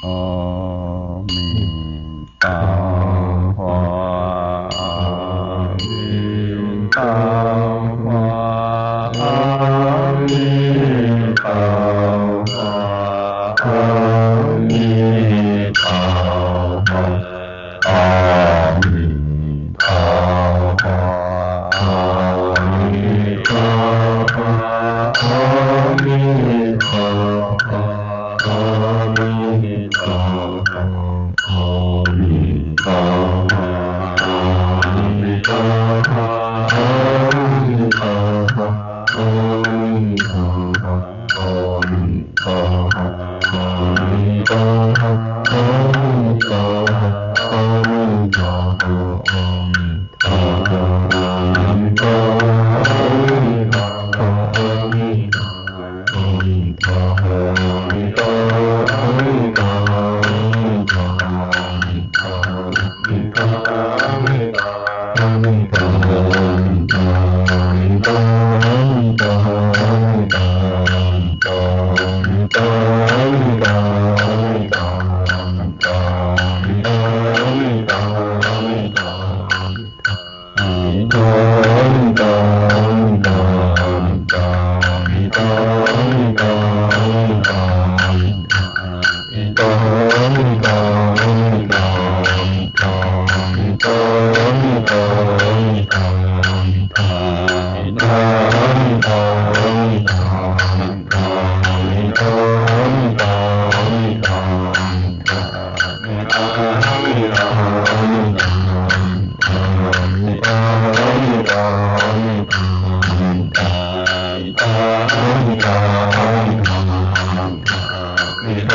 Uh,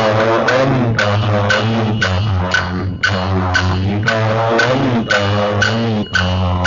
Oh, my God.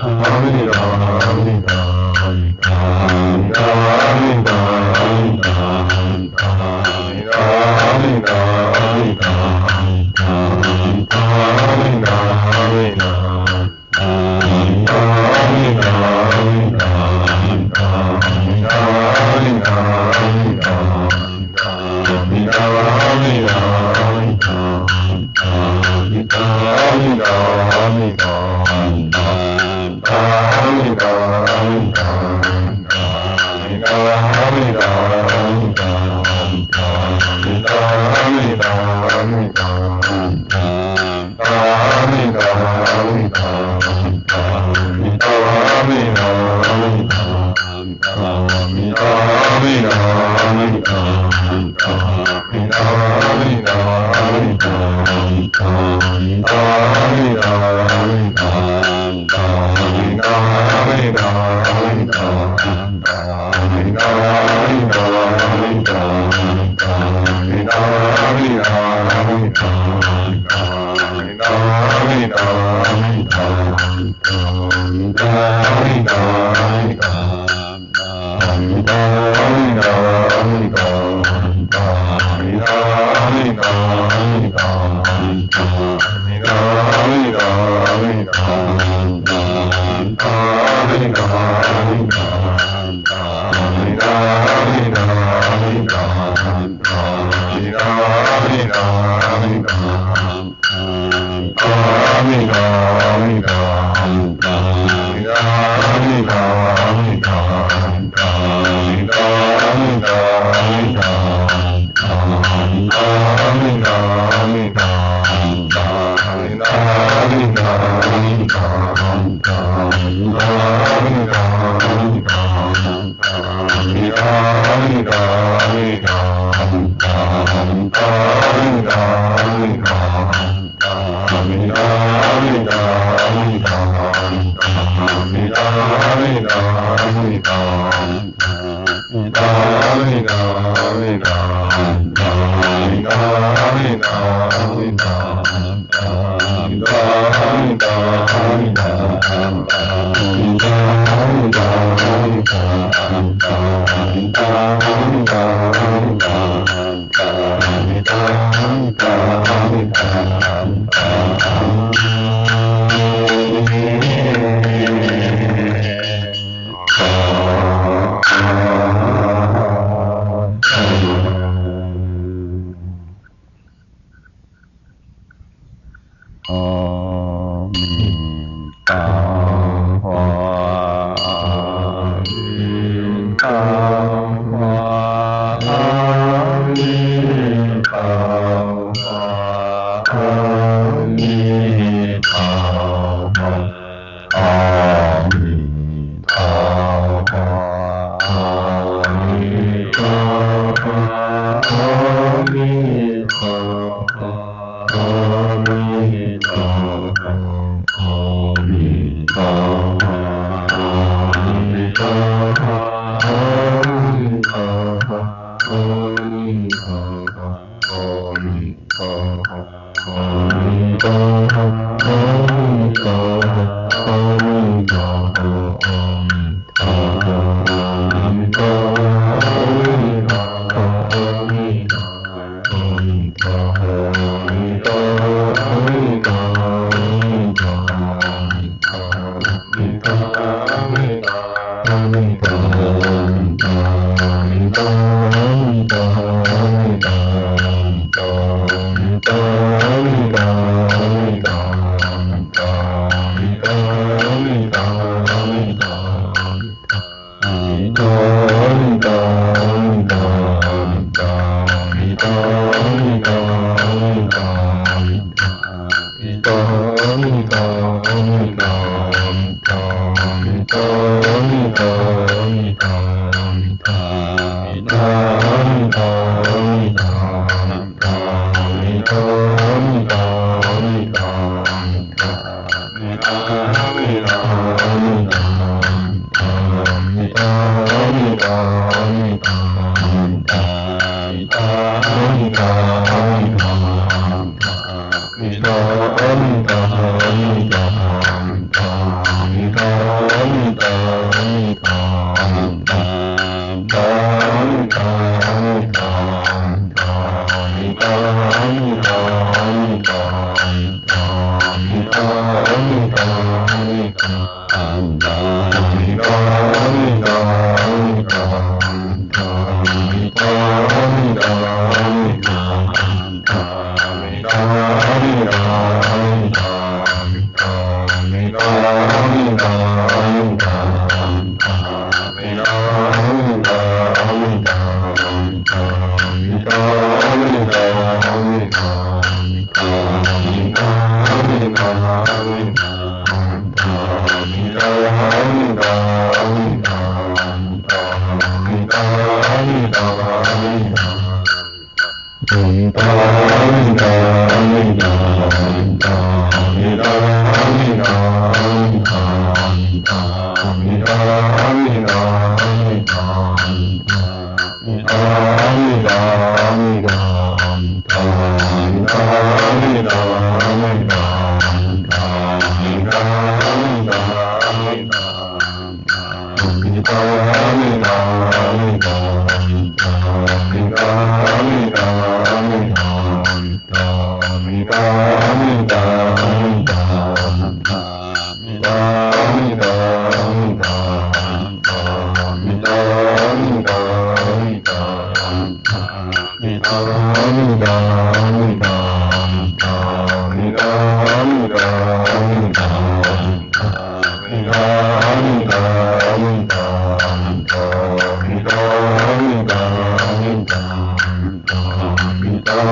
Amin. Amin. come Om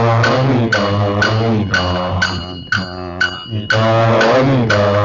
Amitabha, Amitabha, Amitabha,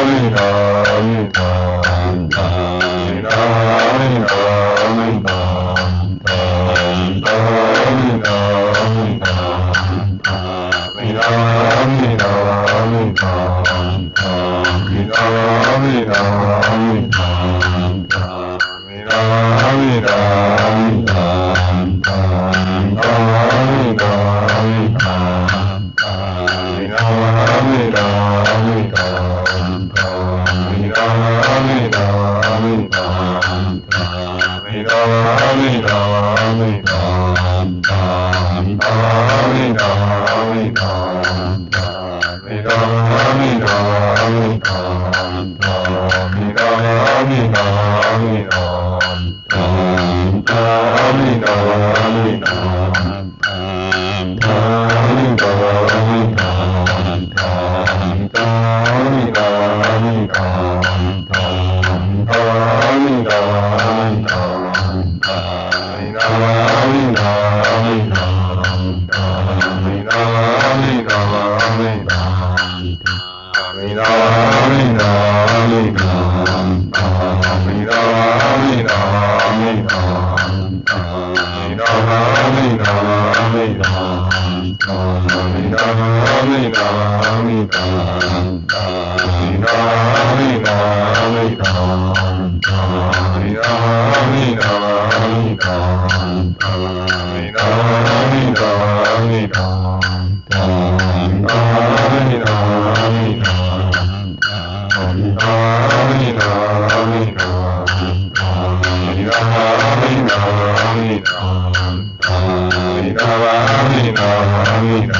Amen. Amen.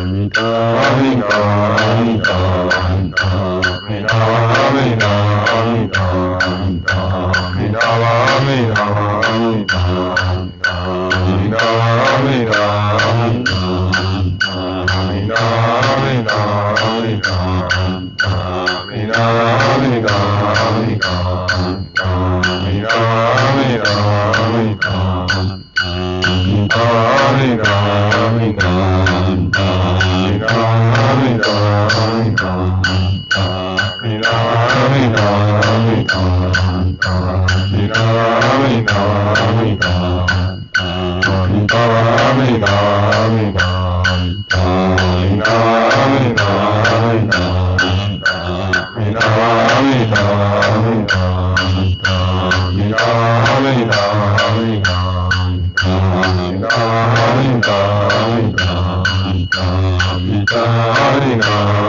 Amen. Kaina.